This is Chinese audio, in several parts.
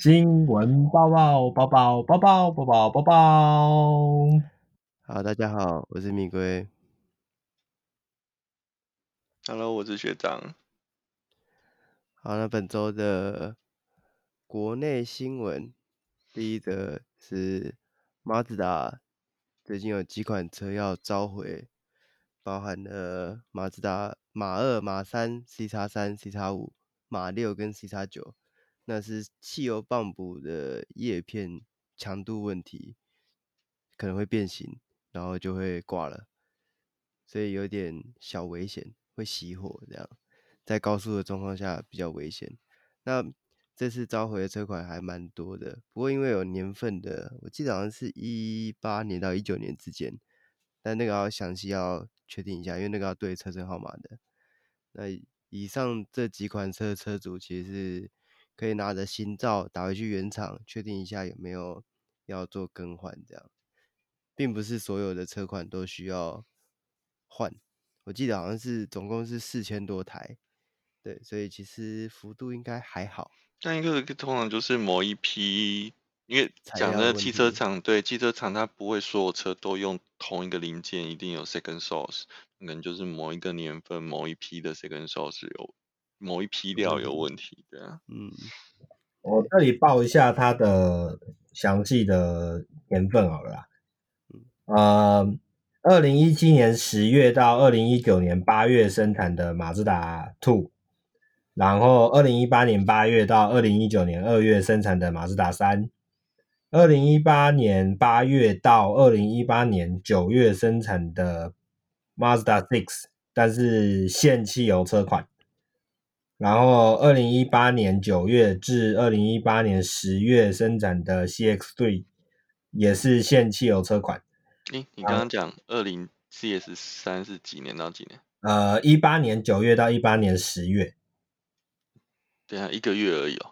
新闻报报报报报报报报报报。好，大家好，我是米龟。Hello，我是学长。好，那本周的国内新闻，第一则是马自达最近有几款车要召回，包含了马自达马二、马三、C 叉三、C 叉五、马六跟 C 叉九，那是汽油泵补的叶片强度问题，可能会变形，然后就会挂了，所以有点小危险，会熄火这样，在高速的状况下比较危险。那这次召回的车款还蛮多的，不过因为有年份的，我记得好像是一八年到一九年之间，但那个要详细要确定一下，因为那个要对车身号码的。那以上这几款车车主其实是可以拿着新照打回去原厂，确定一下有没有要做更换，这样，并不是所有的车款都需要换。我记得好像是总共是四千多台，对，所以其实幅度应该还好。那一个通常就是某一批。因为讲的汽车厂，对汽车厂，它不会所有车都用同一个零件，一定有 second source，可能就是某一个年份、某一批的 second source 有某一批料有问题，对啊。嗯，我这里报一下它的详细的年份好了啦。呃，二零一七年十月到二零一九年八月生产的马自达 Two，然后二零一八年八月到二零一九年二月生产的马自达三。二零一八年八月到二零一八年九月生产的 Mazda Six，但是限汽油车款。然后二零一八年九月至二零一八年十月生产的 CX-3，也是现汽油车款。诶，你刚刚讲二零 CS 三是几年到几年？呃，一八年九月到一八年十月。对啊，一个月而已哦。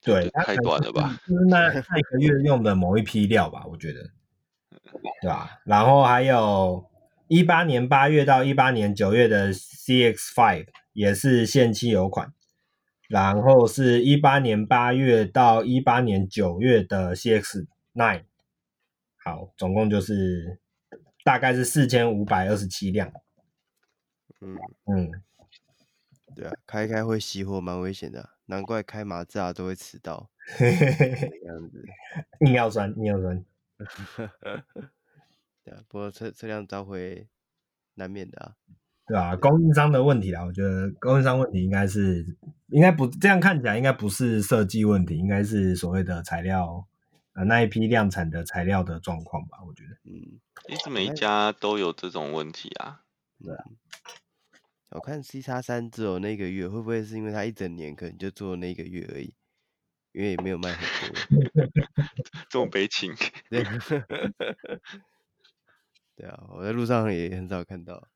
对，太短了吧？就是那那个月用的某一批料吧，我觉得，对吧？然后还有一八年八月到一八年九月的 CX-5 也是限期油款，然后是一八年八月到一八年九月的 CX Nine，好，总共就是大概是四千五百二十七辆。嗯嗯，对啊，开开会熄火，蛮危险的啊。难怪开马自达都会迟到，这样子硬要钻，硬要钻。对啊，不过车车辆召回难免的啊，对啊，供应商的问题啊，我觉得供应商问题应该是，应该不这样看起来应该不是设计问题，应该是所谓的材料呃那一批量产的材料的状况吧，我觉得。嗯，其实每一家都有这种问题啊，对啊。我看 C 叉三只有那个月，会不会是因为它一整年可能就做那个月而已？因为也没有卖很多，这么悲情。对，对啊，我在路上也很少看到。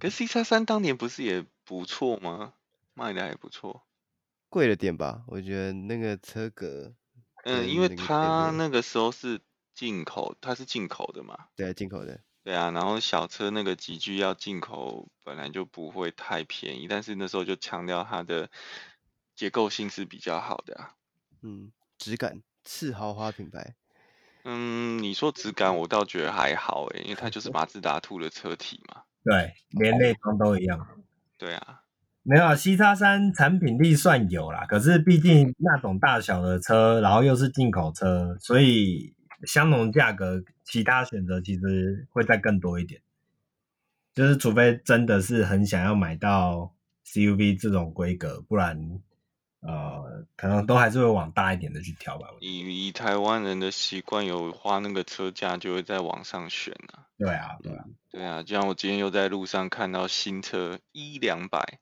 可是 C 叉三当年不是也不错吗？卖的还不错，贵了点吧？我觉得那个车格，嗯，因为它那个时候是进口，它是进口的嘛？对，进口的。对啊，然后小车那个级距要进口，本来就不会太便宜，但是那时候就强调它的结构性是比较好的啊。嗯，质感次豪华品牌。嗯，你说质感，我倒觉得还好诶，因为它就是马自达兔的车体嘛。对，连内装都一样。对啊，没有啊，C 叉三产品力算有啦，可是毕竟那种大小的车，然后又是进口车，所以。相同价格，其他选择其实会再更多一点，就是除非真的是很想要买到 CUV 这种规格，不然呃，可能都还是会往大一点的去挑吧。以以台湾人的习惯，有花那个车价就会在网上选啊。对啊，对啊，对啊，就像我今天又在路上看到新车一两百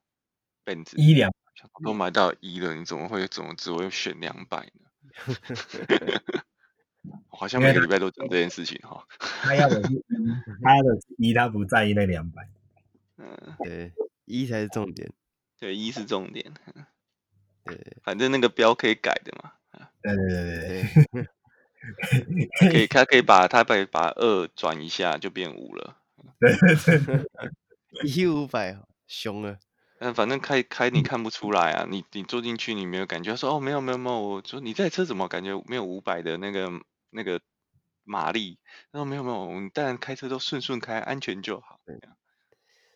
，E 两都买到一了，你怎么会怎么只会选两百呢？好像每个礼拜都讲这件事情哈。他要的是，他要的是一，他不在意那两百。嗯，对，一才是重点。对，一是重点。对，反正那个标可以改的嘛。对对对对可以，他可以把他把把二转一下就变五了。对对对，一五百凶了。嗯，反正开开你看不出来啊，你你坐进去你没有感觉，他说哦没有没有没有，我说你这台车怎么感觉没有五百的那个那个马力？他说没有没有，我们当然开车都顺顺开，安全就好。对呀，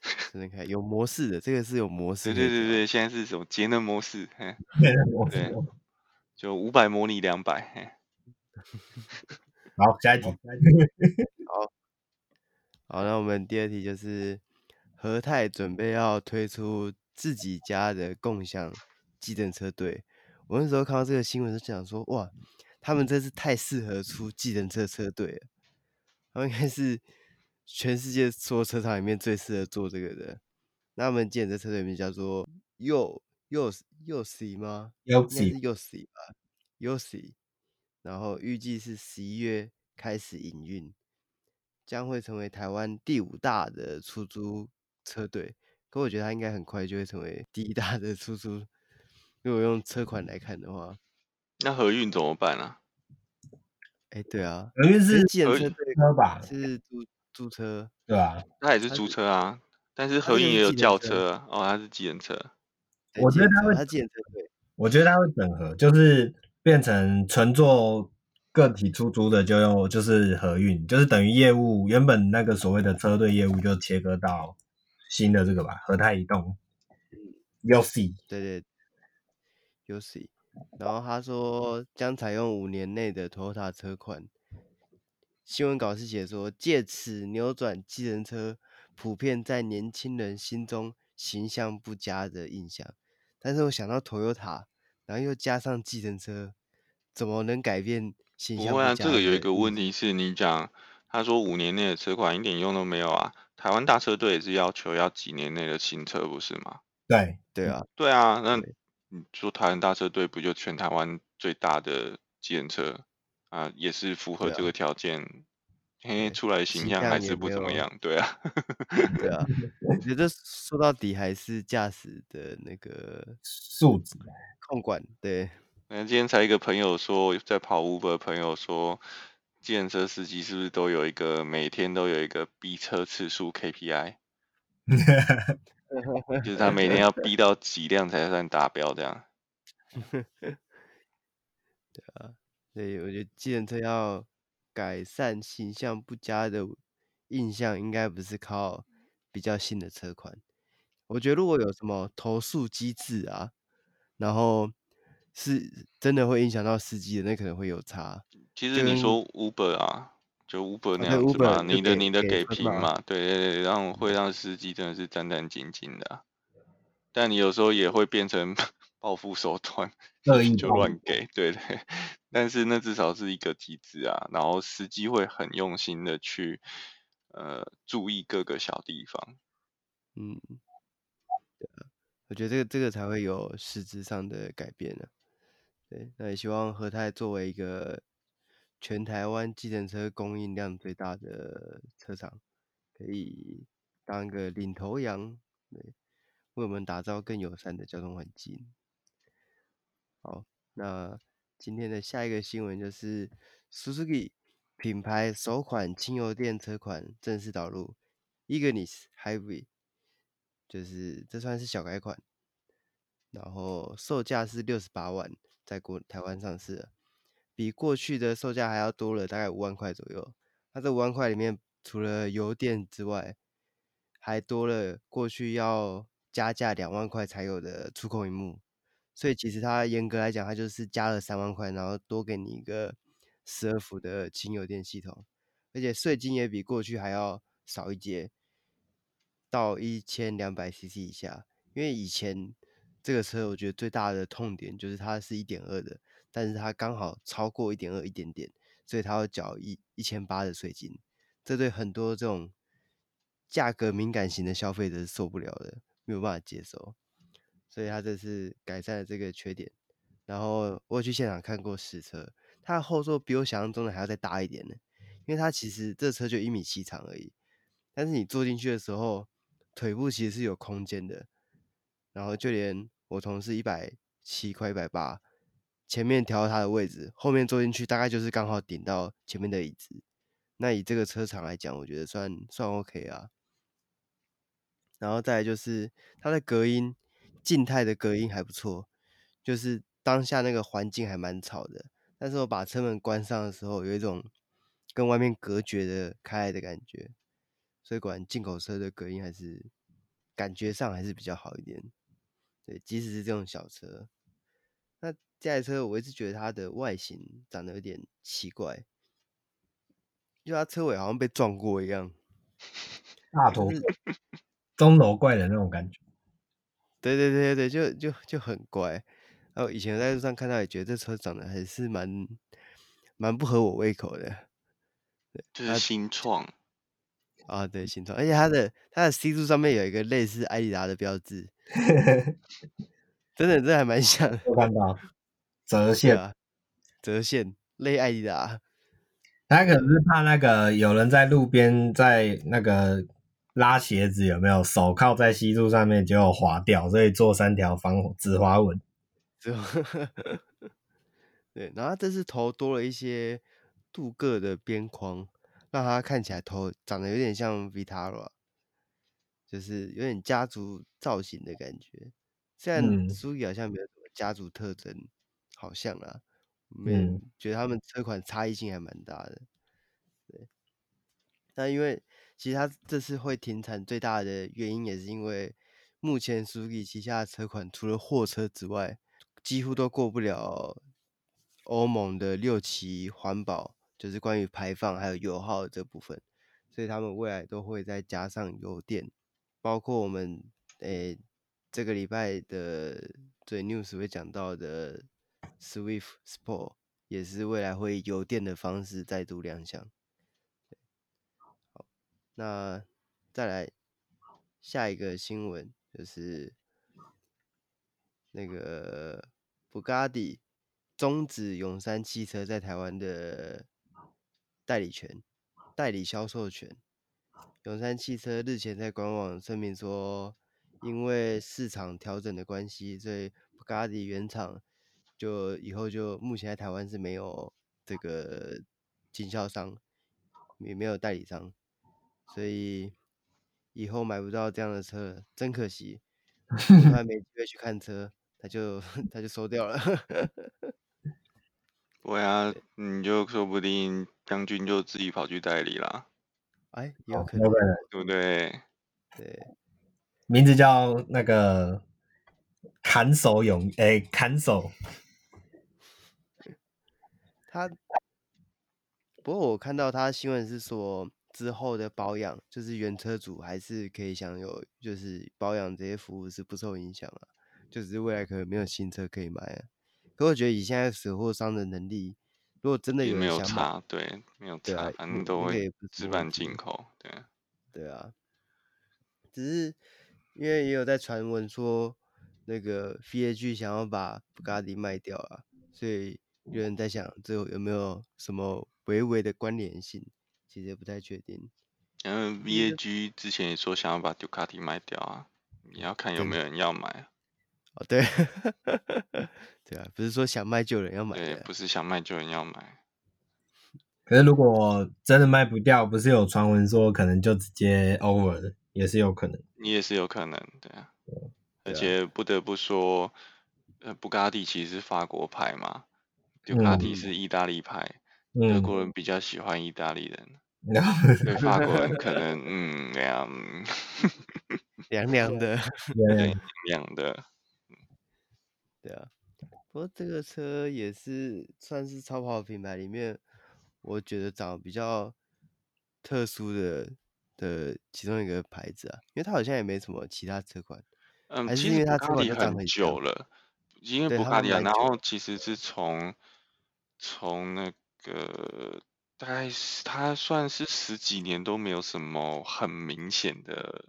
顺顺开有模式的，这个是有模式的。对对对对，现在是什么节能模式？嘿，节能模式。对，就五百模拟两百。嘿，好，下一题。好。好，那我们第二题就是和泰准备要推出自己家的共享计程车队。我那时候看到这个新闻，就想说，哇，他们真是太适合出计程车车队了。他们应该是全世界所有车厂里面最适合做这个的。那他们计程车车队名叫做 Yo Yo Yosi 吗？Yosi Yosi 吧，Yosi。然后预计是十一月开始营运。将会成为台湾第五大的出租车队，可我觉得它应该很快就会成为第一大的出租。如果用车款来看的话，那和运怎么办啊？哎、欸，对啊，和运是计程车车吧？是租租车，对啊，那也是租车啊。但是合运也有轿车哦，他是计程车。我觉得他会，他计程车队，我觉得他会整合，就是变成纯做。个体出租的就用就是合运，就是等于业务原本那个所谓的车队业务就切割到新的这个吧，和泰移动。Yosi，对对，Yosi。然后他说将采用五年内的 Toyota 车款。新闻稿是写说借此扭转计程车普遍在年轻人心中形象不佳的印象。但是我想到 Toyota，然后又加上计程车，怎么能改变形象？不会啊，这个有一个问题是你讲，他说五年内的车款一点用都没有啊。台湾大车队也是要求要几年内的新车，不是吗？对对啊，对啊。那你说台湾大车队不就全台湾最大的计程车啊？也是符合这个条件，嘿嘿，出来的形象还是不怎么样。对啊，对啊。我觉得说到底还是驾驶的那个素质控管，对。那今天才一个朋友说，在跑 Uber 的朋友说，计程车司机是不是都有一个每天都有一个逼车次数 KPI？就是他每天要逼到几辆才算达标这样。所以我觉得计程车要改善形象不佳的印象，应该不是靠比较新的车款。我觉得如果有什么投诉机制啊，然后。是真的会影响到司机的，那可能会有差。其实你说 Uber 啊，就 Uber 那样子嘛，你的你的给评嘛，对对对，让会让司机真的是战战兢兢的、啊。但你有时候也会变成报复手段，就乱给，对 对。但是那至少是一个机制啊，然后司机会很用心的去呃注意各个小地方。嗯，对啊，我觉得这个这个才会有实质上的改变呢、啊。对，那也希望和泰作为一个全台湾计程车供应量最大的车厂，可以当个领头羊，对，为我们打造更友善的交通环境。好，那今天的下一个新闻就是 Suzuki 品牌首款轻油电车款正式导入 Ignis Hybrid，就是这算是小改款，然后售价是六十八万。在国台湾上市了，比过去的售价还要多了大概五万块左右。它这五万块里面，除了油电之外，还多了过去要加价两万块才有的触控萤幕。所以其实它严格来讲，它就是加了三万块，然后多给你一个十二伏的轻油电系统，而且税金也比过去还要少一截，到一千两百 CC 以下。因为以前。这个车我觉得最大的痛点就是它是一点二的，但是它刚好超过一点二一点点，所以它要缴一一千八的税金，这对很多这种价格敏感型的消费者是受不了的，没有办法接受，所以它这次改善了这个缺点。然后我去现场看过实车，它的后座比我想象中的还要再大一点呢，因为它其实这车就一米七长而已，但是你坐进去的时候，腿部其实是有空间的。然后就连我同事一百七快一百八，前面调他的位置，后面坐进去大概就是刚好顶到前面的椅子。那以这个车长来讲，我觉得算算 OK 啊。然后再来就是它的隔音，静态的隔音还不错，就是当下那个环境还蛮吵的，但是我把车门关上的时候，有一种跟外面隔绝的开来的感觉，所以果然进口车的隔音还是感觉上还是比较好一点。对，即使是这种小车，那这台车我一直觉得它的外形长得有点奇怪，就它车尾好像被撞过一样，大头钟楼怪的那种感觉。对对对对，就就就很乖。然后以前在路上看到，也觉得这车长得还是蛮蛮不合我胃口的。对，就是新创啊，对新创，而且它的它的 C 柱上面有一个类似艾迪达的标志。真的，这还蛮像的。我看到折线啊，折线类艾迪达。他可能是怕那个有人在路边在那个拉鞋子，有没有手靠在吸柱上面就滑掉，所以做三条防止滑纹。对，然后这次头多了一些镀铬的边框，让它看起来头长得有点像 Vitara。就是有点家族造型的感觉，虽然苏 u 好像没有什么家族特征，嗯、好像啊，没有觉得他们车款差异性还蛮大的。对，那因为其实他这次会停产最大的原因，也是因为目前苏 u 旗下的车款除了货车之外，几乎都过不了欧盟的六期环保，就是关于排放还有油耗这部分，所以他们未来都会再加上油电。包括我们诶、这个礼拜的最 news 会讲到的 Swift Sport 也是未来会油电的方式再度亮相。那再来下一个新闻就是那个布加迪终止永山汽车在台湾的代理权、代理销售权。永山汽车日前在官网声明说，因为市场调整的关系，所以布加迪原厂就以后就目前在台湾是没有这个经销商，也没有代理商，所以以后买不到这样的车，真可惜。我还 没机会去看车，他就他就收掉了。对啊，你就说不定将军就自己跑去代理啦。哎，有可能，对不对？对，名字叫那个砍手勇，哎，砍手。他，不过我看到他新闻是说，之后的保养，就是原车主还是可以享有，就是保养这些服务是不受影响啊。就只是未来可能没有新车可以买啊。可我觉得以现在水货商的能力。如果真的有，没有差，对，没有差，反正都会置办进口，对，对啊。只是因为也有在传闻说，那个 VAG 想要把布加迪卖掉啊，所以有人在想，最后有没有什么微微的关联性？其实也不太确定。因为 VAG 之前也说想要把杜卡迪卖掉啊，你要看有没有人要买啊。哦，对。对啊，不是说想卖就有人要买，对，不是想卖就有人要买。可是如果真的卖不掉，不是有传闻说可能就直接 over，也是有可能。你也是有可能，对啊。对而且不得不说，呃，布加迪其实是法国牌嘛，杜卡迪是意大利牌，嗯、德国人比较喜欢意大利人，对、嗯、法国人可能嗯那样，凉凉的，凉凉的，对啊。不过这个车也是算是超跑品牌里面，我觉得长得比较特殊的的其中一个牌子啊，因为它好像也没什么其他车款。嗯，还是因为它车款很久了，因为布加迪，然后其实是从从那个大概是它算是十几年都没有什么很明显的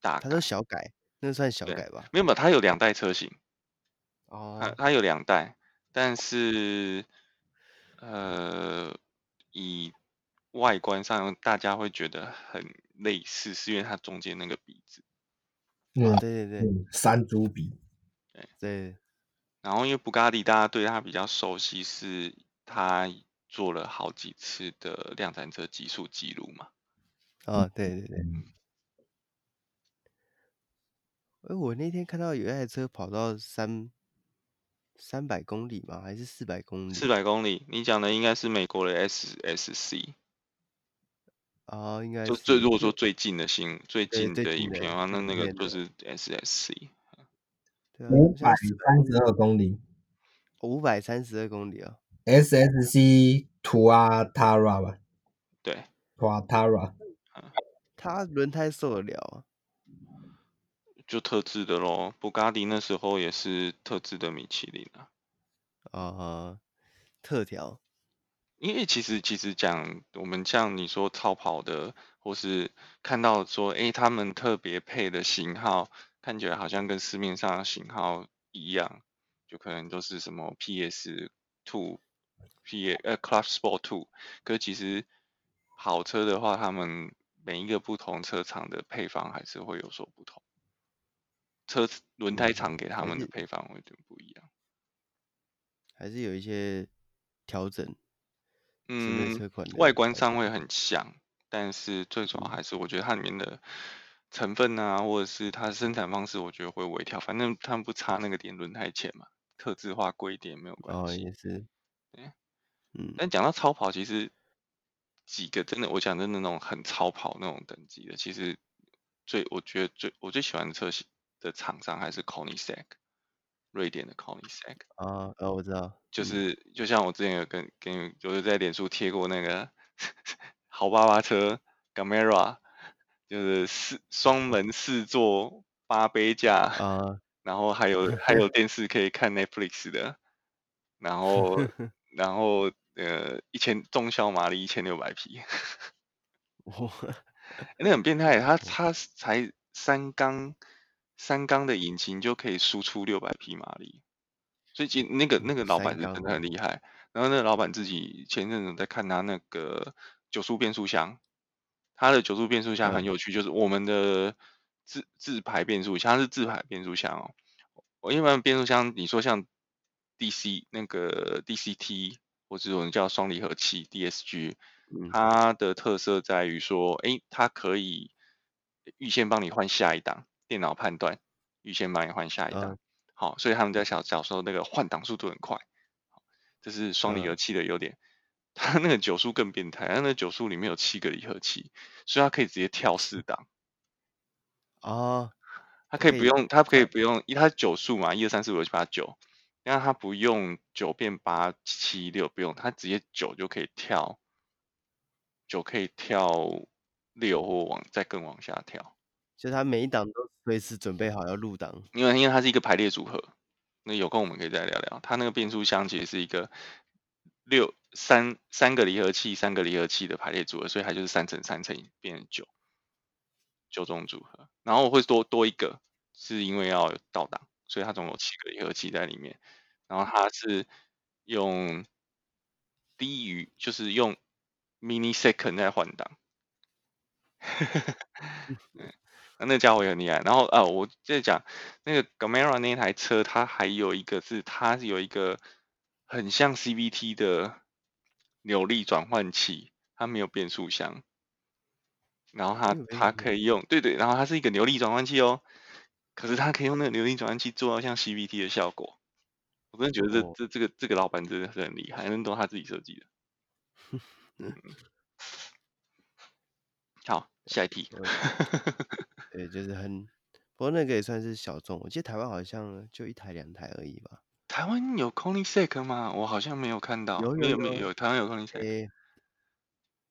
大改，它都小改，那算小改吧？没有没有，它有两代车型。哦，它它有两代，但是呃，以外观上大家会觉得很类似，是因为它中间那个鼻子。嗯，对对对，山猪鼻。对对。然后因为布加迪大家对它比较熟悉，是它做了好几次的量产车极速记录嘛。哦，对对对。哎，我那天看到有一台车跑到三三百公里吗？还是四百公里？四百公里，你讲的应该是美国的 SSC。啊、哦，应该就最如果说最近的新最近的影片的话那那个就是 SSC。五百三十二公里。五百三十二公里啊！SSC Tuatara 吧？对，Tuatara。它轮胎受得了啊？就特制的咯，布加迪那时候也是特制的米其林啊。啊、呃，特调。因为其实其实讲我们像你说超跑的，或是看到说，哎，他们特别配的型号，看起来好像跟市面上的型号一样，就可能都是什么 PS Two、P 呃 Club Sport Two，可其实好车的话，他们每一个不同车厂的配方还是会有所不同，车轮胎厂给他们的配方会有点不一样，还是有一些调整。嗯，外观上会很像，但是最主要还是我觉得它里面的成分啊，或者是它的生产方式，我觉得会微调。反正他们不差那个点轮胎钱嘛，特制化贵一点没有关系。哦，也是。对，嗯。但讲到超跑，其实几个真的，我讲真的那种很超跑那种等级的，其实最我觉得最我最喜欢的车型的厂商还是 Koenigsegg。瑞典的 Koenigsegg 啊，呃，我知道，就是、嗯、就像我之前有跟跟有在脸书贴过那个 豪巴巴车 Gamera，就是四双门四座八杯架啊，然后还有还有电视可以看 Netflix 的，然后然后呃一千重效马力一千六百匹，哇，那很变态，他他 才三缸。三缸的引擎就可以输出六百匹马力，所以其那个那个老板是真的很厉害。然后那个老板自己前阵子在看他那个九速变速箱，他的九速变速箱很有趣，就是我们的自自排变速箱是自排变速箱哦。我一般变速箱你说像 DC 那个 DCT 或者我们叫双离合器 DSG，它的特色在于说，哎，它可以预先帮你换下一档。电脑判断，预先帮你换下一档，好，所以他们在小小时候那个换挡速度很快，这是双离合器的优点。它那个九速更变态，它那个九速里面有七个离合器，所以它可以直接跳四档。哦，它可以不用，它可以不用，它九速嘛，一二三四五六七八九，但它不用九变八七六，不用，它直接九就可以跳，九可以跳六或往再更往下跳。就它每一档都随时准备好要入档，因为因为它是一个排列组合，那有空我们可以再聊聊。它那个变速箱其实是一个六三三个离合器三个离合器的排列组合，所以它就是三乘三乘以变成九九种组合。然后我会多多一个，是因为要倒档，所以它总有七个离合器在里面。然后它是用低于就是用 mini second 在换挡。那那家伙也很厉害，然后啊，我在讲那个 Gamera 那台车，它还有一个是它有一个很像 CVT 的扭力转换器，它没有变速箱，然后它它可以用，对对，然后它是一个扭力转换器哦，可是他可以用那个扭力转换器做到像 CVT 的效果，我真的觉得这、哦、这这个这个老板真的是很厉害，那都他自己设计的。嗯，好，下一题。对，就是很，不过那个也算是小众。我记得台湾好像就一台两台而已吧。台湾有 Koenigsegg 吗？我好像没有看到。有有有，有，有台湾有。欸，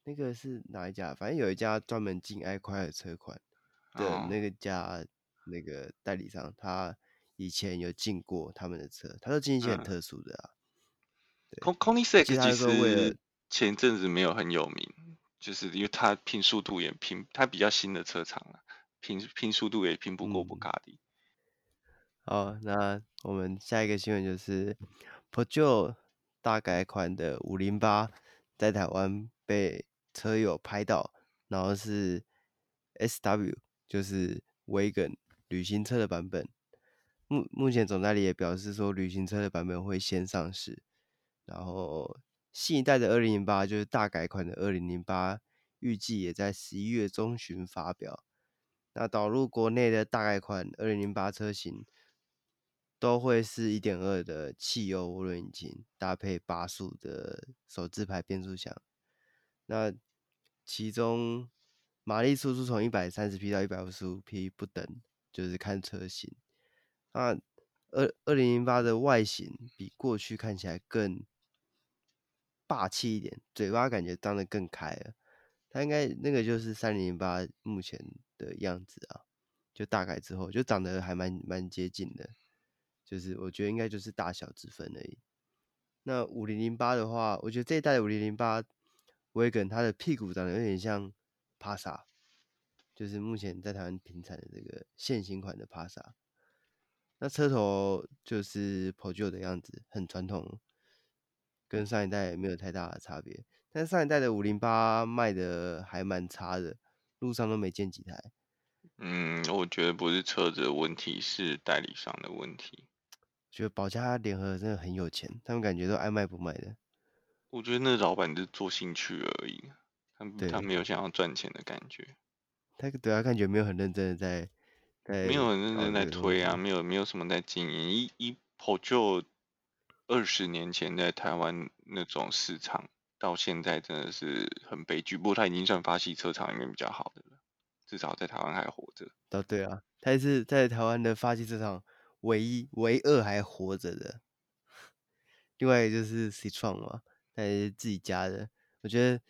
那个是哪一家？反正有一家专门进爱快的车款的那个家，哦，那个代理商，他以前有进过他们的车，他都进一些很特殊的啊。其实前阵子没有很有名，就是因为他拼速度也拼，他比较新的车厂了。拼拼速度也拼不过布卡迪。好，那我们下一个新闻就是 Peugeot 大改款的五零八在台湾被车友拍到，然后是 SW，就是 Wagon 旅行车的版本。目目前总代理也表示说，旅行车的版本会先上市，然后新一代的二零零八就是大改款的二零零八，预计也在十一月中旬发表。那导入国内的大改款二零零八车型，都会是一点二的汽油涡轮引擎，搭配八速的手自排变速箱。那其中马力输出从一百三十匹到一百五十五匹不等，就是看车型。那二二零零八的外形比过去看起来更霸气一点，嘴巴感觉张得更开了。它应该那个就是三零零八目前的样子啊，就大改之后就长得还蛮蛮接近的，就是我觉得应该就是大小之分而已。那五零零八的话，我觉得这一代五零零八 Wagon 它的屁股长得有点像帕萨，就是目前在台湾停产的这个现行款的帕萨。那车头就是 Peugeot 的样子，很传统，跟上一代没有太大的差别。但上一代的五零八卖的还蛮差的，路上都没见几台。嗯，我觉得不是车子的问题，是代理商的问题。觉得宝佳联合真的很有钱，他们感觉都爱卖不卖的。我觉得那老板就是做兴趣而已，他他没有想要赚钱的感觉。他对他感觉没有很认真的在，在没有很认真在推啊，没有没有什么在经营。一一 Peugeot 二十年前在台湾那种市场。到现在真的是很悲剧，不过他已经算法系车厂里面比较好的了，至少在台湾还活着。哦，对啊，他也是在台湾的法系车厂唯一、唯二还活着的。另外就是 Citroen 嘛，他也是自己家的。我觉得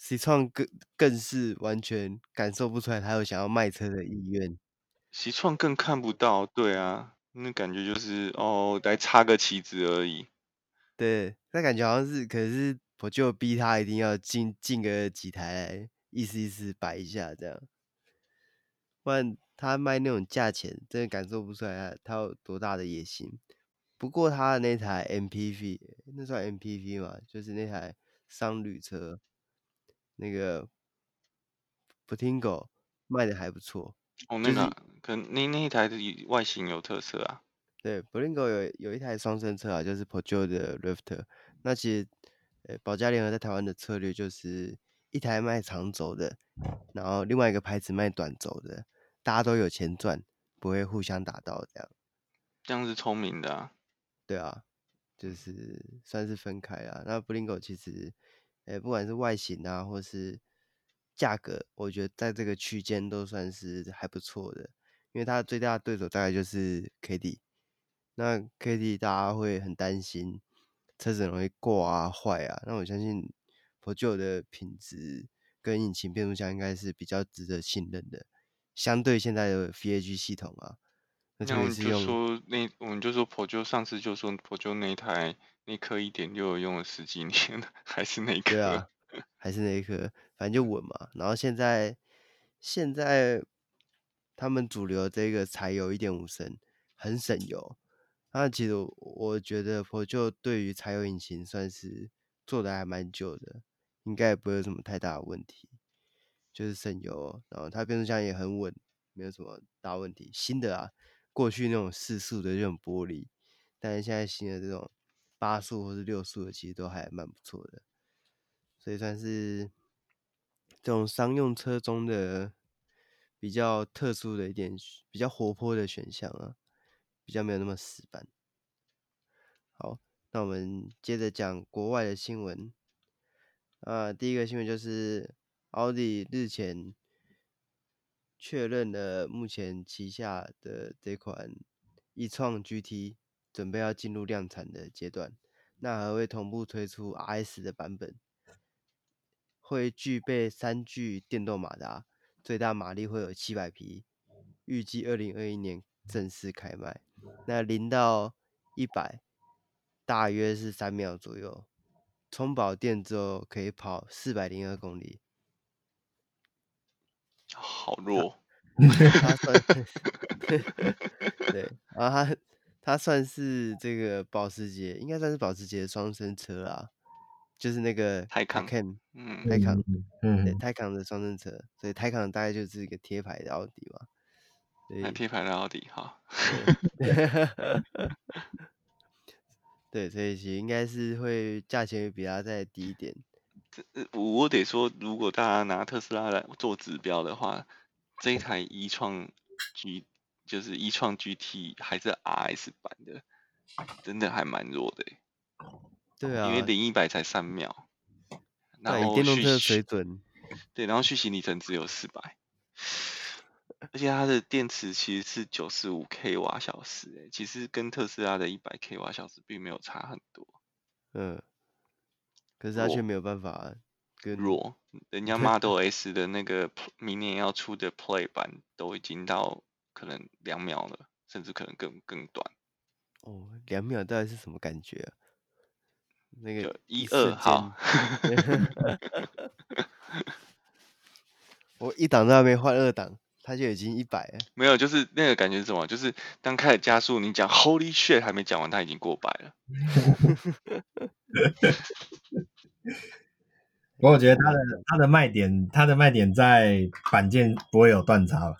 Citroen 更更是完全感受不出来他有想要卖车的意愿。Citroen 更看不到，对啊，那感觉就是哦，来插个旗子而已。对，那感觉好像是，可是。我就逼他一定要进进个几台来，意思意思摆一下这样，不然他卖那种价钱，真的感受不出来他他有多大的野心。不过他的那台 MPV，那算 MPV 嘛，就是那台商旅车，那个 Portico 卖的还不错。哦，那个，可能那那一台的外形有特色啊。对，Portico 有有一台双生车啊，就是 Peugeot 的 Rifter 那其实。呃，保加联合在台湾的策略就是一台卖长轴的，然后另外一个牌子卖短轴的，大家都有钱赚，不会互相打到这样。这样是聪明的啊。对啊，就是算是分开啊。那 Blingo 其实，呃，不管是外形啊，或是价格，我觉得在这个区间都算是还不错的，因为它最大的对手大概就是 KD。那 KD 大家会很担心。车子容易挂啊、坏啊，那我相信 p o j o 的品质跟引擎变速箱应该是比较值得信任的，相对现在的 VAG 系统啊，那就，是用那我们就说那我们就说 Peugeot 上次就说 Peugeot 那台那颗一点六用了十几年了，还是那颗，对啊，还是那一颗，反正就稳嘛。然后现在现在他们主流这个柴油一点五升，很省油。那其实我觉得，Peugeot 对于柴油引擎算是做的还蛮久的，应该也不会有什么太大的问题，就是省油，然后它变速箱也很稳，没有什么大问题。新的啊，过去那种四速的这种玻璃，但是现在新的这种八速或是六速的，其实都还蛮不错的，所以算是这种商用车中的比较特殊的一点，比较活泼的选项啊。比较没有那么死板。好，那我们接着讲国外的新闻。啊，第一个新闻就是奥迪日前确认了目前旗下的这款一创 GT 准备要进入量产的阶段，那还会同步推出 RS 的版本，会具备三具电动马达，最大马力会有七百匹，预计二零二一年正式开卖。那零到一百大约是三秒左右，充饱电之后可以跑四百零二公里，好弱。对，然后它它算是这个保时捷，应该算是保时捷的双生车啦，就是那个 Taycan，嗯，Taycan，嗯，对，Taycan 的双生车，所以 Taycan 大概就是一个贴牌的奥迪嘛。贴牌的奥迪哈，对，所以其实应该是会价钱会比它再低一点。我得说，如果大家拿特斯拉来做指标的话，这一台 e-tron G 就是 e-tron GT 还是 RS 版的，真的还蛮弱的。对啊，因为零一百才三秒，然后电动车水准，对，然后续行里程只有四百，而且它的电池其实是九十五 k 瓦小时，哎，其实跟特斯拉的一百 k 瓦小时并没有差很多。嗯，可是他却没有办法跟弱，人家 Model S 的那个明年要出的 Play 版都已经到可能两秒了，甚至可能更更短。哦，两秒到底是什么感觉啊？那个一二号，我一档都还没换二档，它就已经一百了。没有，就是那个感觉是什么？就是刚开始加速，你讲 Holy shit 还没讲完，它已经过百了。不过我觉得它的它的卖点，它的卖点在板件不会有断差了。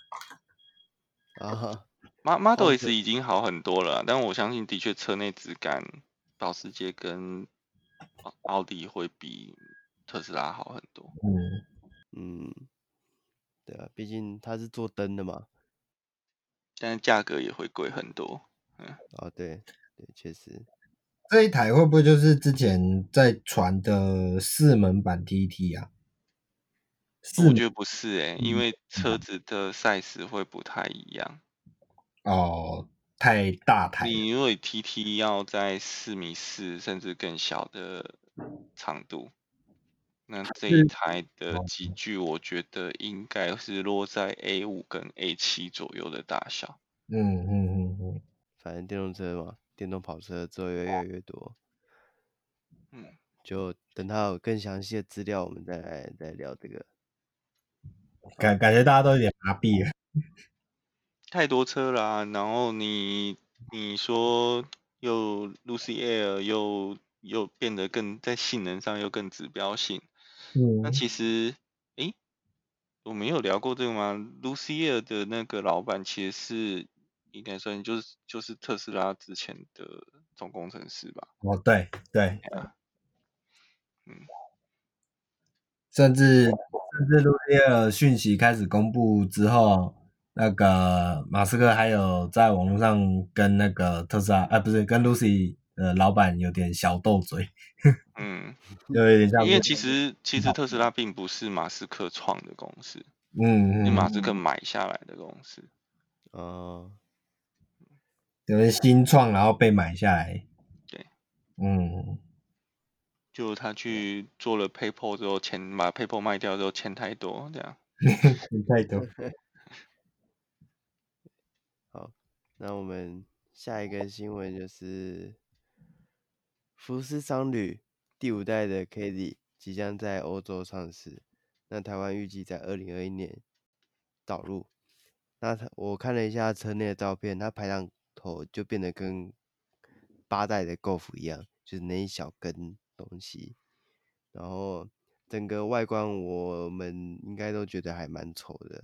啊，Model S 已经好很多了，但我相信的确车内质感，保时捷跟奥迪会比特斯拉好很多。嗯嗯，对啊，毕竟它是做灯的嘛。但是价格也会贵很多。嗯，哦，对对，确实。这一台会不会就是之前在传的四门版 TT 啊？我觉得不是诶、欸，因为车子的 size 会不太一样。哦。太大台，你因为 T T 要在四米四甚至更小的长度，那这一台的机具我觉得应该是落在 A 五跟 A 七左右的大小。嗯嗯嗯嗯，反正电动车嘛，电动跑车之后越来越多。嗯，就等他有更详细的资料，我们再来再聊这个。感感觉大家都有点麻痹了。太多车啦、啊，然后你你说又 Lucy Air 又又变得更在性能上又更指标性，嗯，那其实诶，我没有聊过这个吗？Lucy Air 的那个老板其实是应该算就是就是特斯拉之前的总工程师吧？哦，对对，嗯，甚至甚至 Lucy Air 讯息开始公布之后。那个马斯克还有在网络上跟那个特斯拉，啊不是跟 Lucy 的老板有点小斗嘴，嗯，就有点像。因为其实其实特斯拉并不是马斯克创的公司，嗯嗯，是马斯克买下来的公司，哦、嗯，就是新创然后被买下来，对，嗯，就他去做了 PayPal 之后，钱把 PayPal 卖掉之后，钱太多这样，钱太多。好那我们下一个新闻就是福斯商旅第五代的 Caddy 即将在欧洲上市，那台湾预计在二零二一年导入。那我看了一下车内的照片，它排档头就变得跟八代的 Golf 一样，就是那一小根东西。然后整个外观我们应该都觉得还蛮丑的，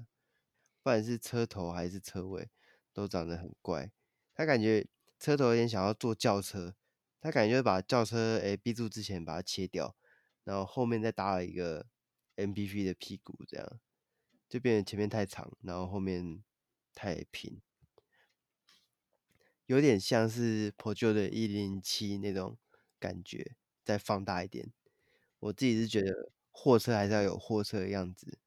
不管是车头还是车尾。都长得很怪，他感觉车头有点想要做轿车，他感觉就把轿车诶 B 柱之前把它切掉，然后后面再搭了一个 MPV 的屁股，这样就变得前面太长，然后后面太平，有点像是 Peugeot 的一零七那种感觉，再放大一点。我自己是觉得货车还是要有货车的样子，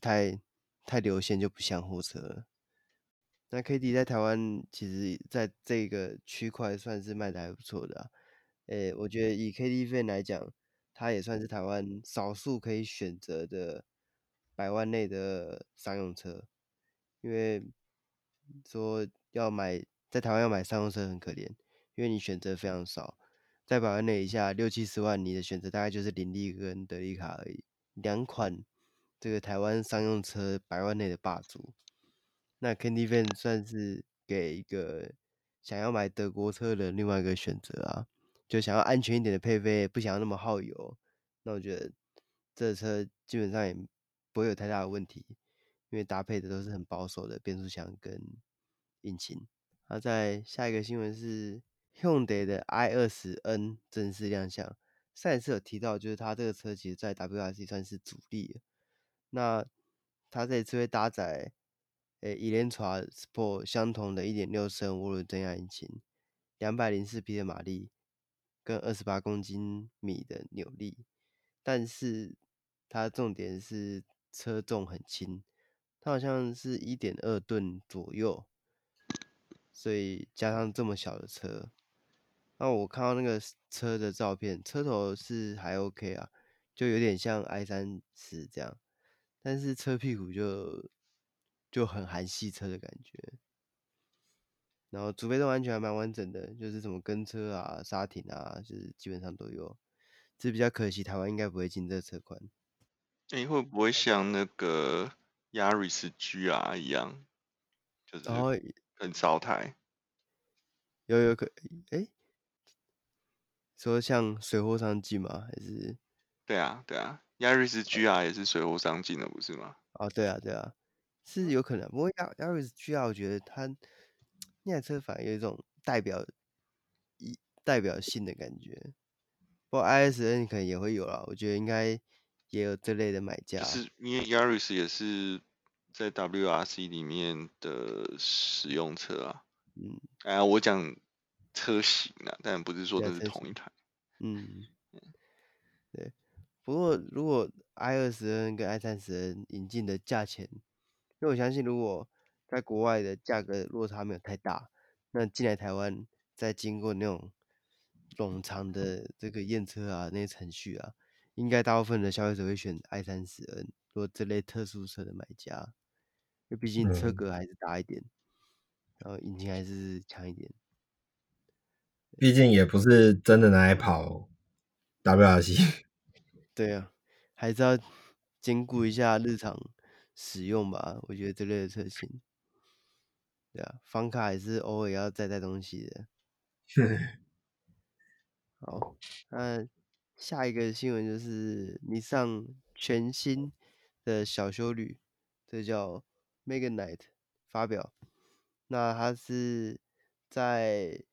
太太流线就不像货车了。那 K D 在台湾其实在这个区块算是卖的还不错的啊，诶，我觉得以 Caddy fan 来讲，它也算是台湾少数可以选择的百万内的商用车，因为说要买在台湾要买商用车很可怜，因为你选择非常少，在百万内以下六七十万，你的选择大概就是林立跟德利卡而已，两款这个台湾商用车百万内的霸主。那 Caddy Van 算是给一个想要买德国车的另外一个选择啊，就想要安全一点的配备，不想要那么耗油。那我觉得这车基本上也不会有太大的问题，因为搭配的都是很保守的变速箱跟引擎。那，在下一个新闻是 Hyundai 的 i20N 正式亮相。上一次有提到，就是它这个车其实在 WRC 算是主力。那它这次会搭载诶 Elantra Sport 相同的1.6升涡轮增压引擎，204匹的马力，跟28公斤米的扭力，但是它重点是车重很轻，它好像是一点二吨左右，所以加上这么小的车。那我看到那个车的照片，车头是还 OK 啊，就有点像 i 三十这样，但是车屁股就就很韩系车的感觉。然后主被动安全还蛮完整的，就是什么跟车啊、刹停啊，就是基本上都有。这比较可惜，台湾应该不会进这车款。哎、欸，会不会像那个 Yaris GR 一样，就是很少台？有有可哎。欸说像水货商进吗？还是？对啊，对啊，Yaris GR 也是水货商进的，不是吗？哦，对啊，对啊，是有可能。不过 Yaris GR 我觉得它那台车反而有一种代表一代表性的感觉。不过 ISN 可能也会有啦，我觉得应该也有这类的买家。就是因为 Yaris 也是在 WRC 里面的使用车啊。嗯。哎呀，我讲。车型啊，但不是说这是同一台。嗯，对。不过如果 i 二十 N 跟 i 三十 N 引进的价钱，因为我相信如果在国外的价格落差没有太大，那进来台湾再经过那种冗长的这个验车啊，那些程序啊，应该大部分的消费者会选 i 三十 N。如果这类特殊车的买家，因为毕竟车格还是大一点，嗯、然后引擎还是强一点。毕竟也不是真的拿来跑 WRC，对啊，还是要兼顾一下日常使用吧。我觉得这类的车型，对啊，房卡还是偶尔要载带东西的。好，那下一个新闻就是尼桑全新的小修旅，这叫 Megane 发表，那它是在。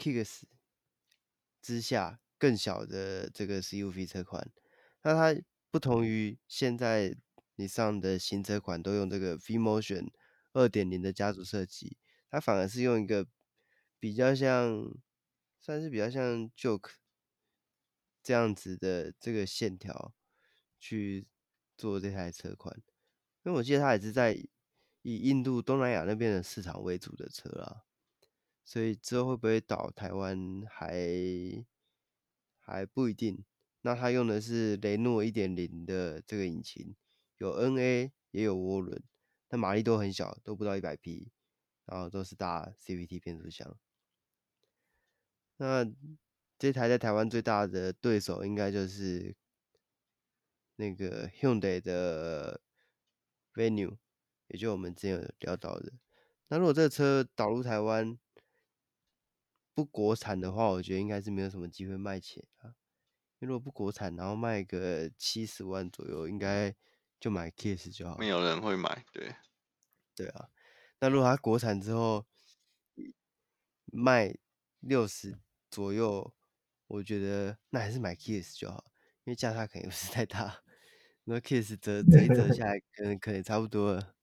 Kicks 之下更小的这个 CUV 车款，那它不同于现在你上的新车款都用这个 V-Motion 二点零的家族设计，它反而是用一个比较像，算是比较像 Juke 这样子的这个线条去做这台车款，因为我记得它也是在以印度东南亚那边的市场为主的车啦。所以之后会不会倒台湾还还不一定。那它用的是雷诺一点零的这个引擎，有 NA 也有涡轮，但马力都很小，都不到一百匹，然后都是大 CVT 变速箱。那这台在台湾最大的对手应该就是那个 Hyundai 的 Venue，也就我们之前有聊到的。那如果这个车导入台湾，不国产的话，我觉得应该是没有什么机会卖钱啊。因为如果不国产，然后卖个七十万左右，应该就买 Kiss 就好。没有人会买，对，对啊。那如果它国产之后卖六十左右，我觉得那还是买 Kiss 就好，因为价差肯定不是太大。那 Kiss 折折一折下来，可能可能差不多了。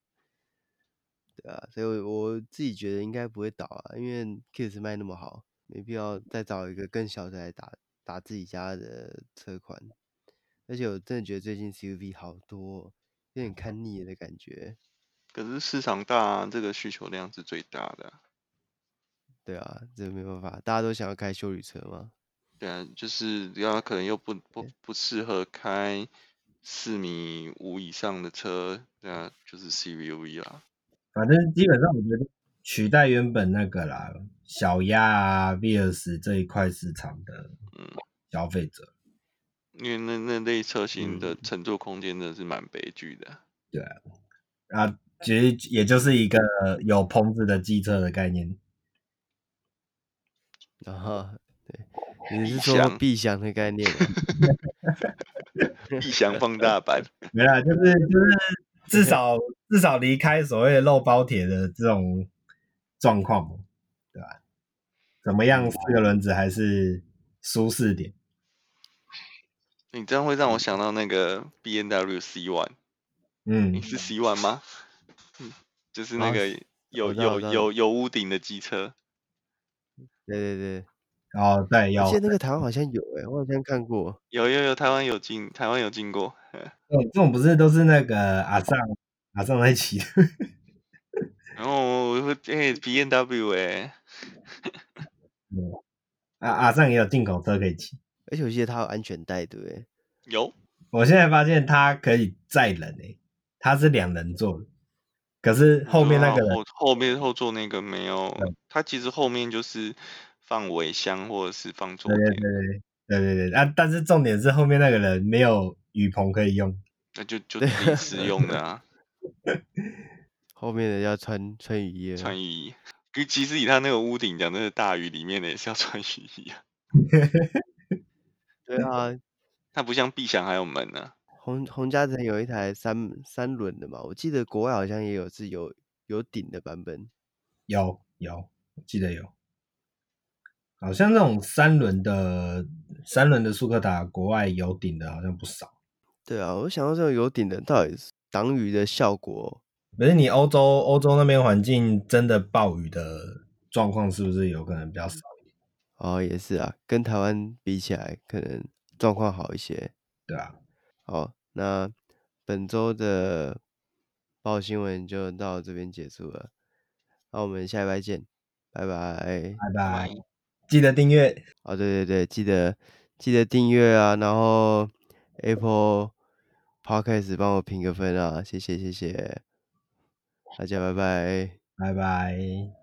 对啊，所以我自己觉得应该不会倒啊，因为 Kiss 卖那么好，没必要再找一个更小的来打打自己家的车款。而且我真的觉得最近 CUV 好多，有点看腻了的感觉。可是市场大，这个需求量是最大的。对啊，这没办法，大家都想要开休旅车嘛。对啊，就是要可能又不不不适合开四米五以上的车，对啊，就是 CUV 啦。反正基本上，我觉得取代原本那个啦，小鸭啊、Vios 这一块市场的消费者，嗯，因为那那类车型的乘坐空间真的是蛮悲剧的。嗯、对啊，啊，其实也就是一个有棚子的机车的概念。然 后，对，你是说避翔的概念？避翔放大版？没啦，就是就是。至少至少离开所谓的肉包铁的这种状况，对吧？怎么样四个轮子还是舒适点？你这样会让我想到那个 B N W C One，嗯，你是 C One 吗？嗯，就是那个有、啊、有有有，屋顶的机车。对对对。哦，对，有。而且那个台湾好像有诶，我好像看过。有有有，台湾有进，台湾有进过。哦，这种不是都是那个阿尚阿尚在骑的。然后我会诶，BMW 诶。嗯，阿阿尚也有进口车可以骑，而且我记得他有安全带，对不对？有。我现在发现他可以载人诶，他是两人座的，可是后面那个人后后面后座那个没有，他其实后面就是放尾箱或者是放座。对对对对对对啊！但是重点是后面那个人没有雨棚可以用，那就就临时用的啊。后面的要穿穿雨衣，穿雨衣。其实以他那个屋顶讲，那个大雨里面的也是要穿雨衣啊。对啊。它不像 B 翔还有门呢、啊。洪洪家诚有一台三三轮的嘛，我记得国外好像也有是有有顶的版本。有有，我记得有。好像那种三轮的三轮的苏克达，国外有顶的好像不少。对啊，我想到这种有顶的，到底是挡雨的效果？可是你欧洲欧洲那边环境真的暴雨的状况，是不是有可能比较少一点？哦，也是啊，跟台湾比起来，可能。状况好一些，对啊。好，那本周的报新闻就到这边结束了。那我们下礼拜见，拜拜，拜拜，记得订阅。哦，对对对，记得记得订阅啊，然后 Apple Podcast 帮我评个分啊，谢谢谢谢，大家拜拜，拜拜。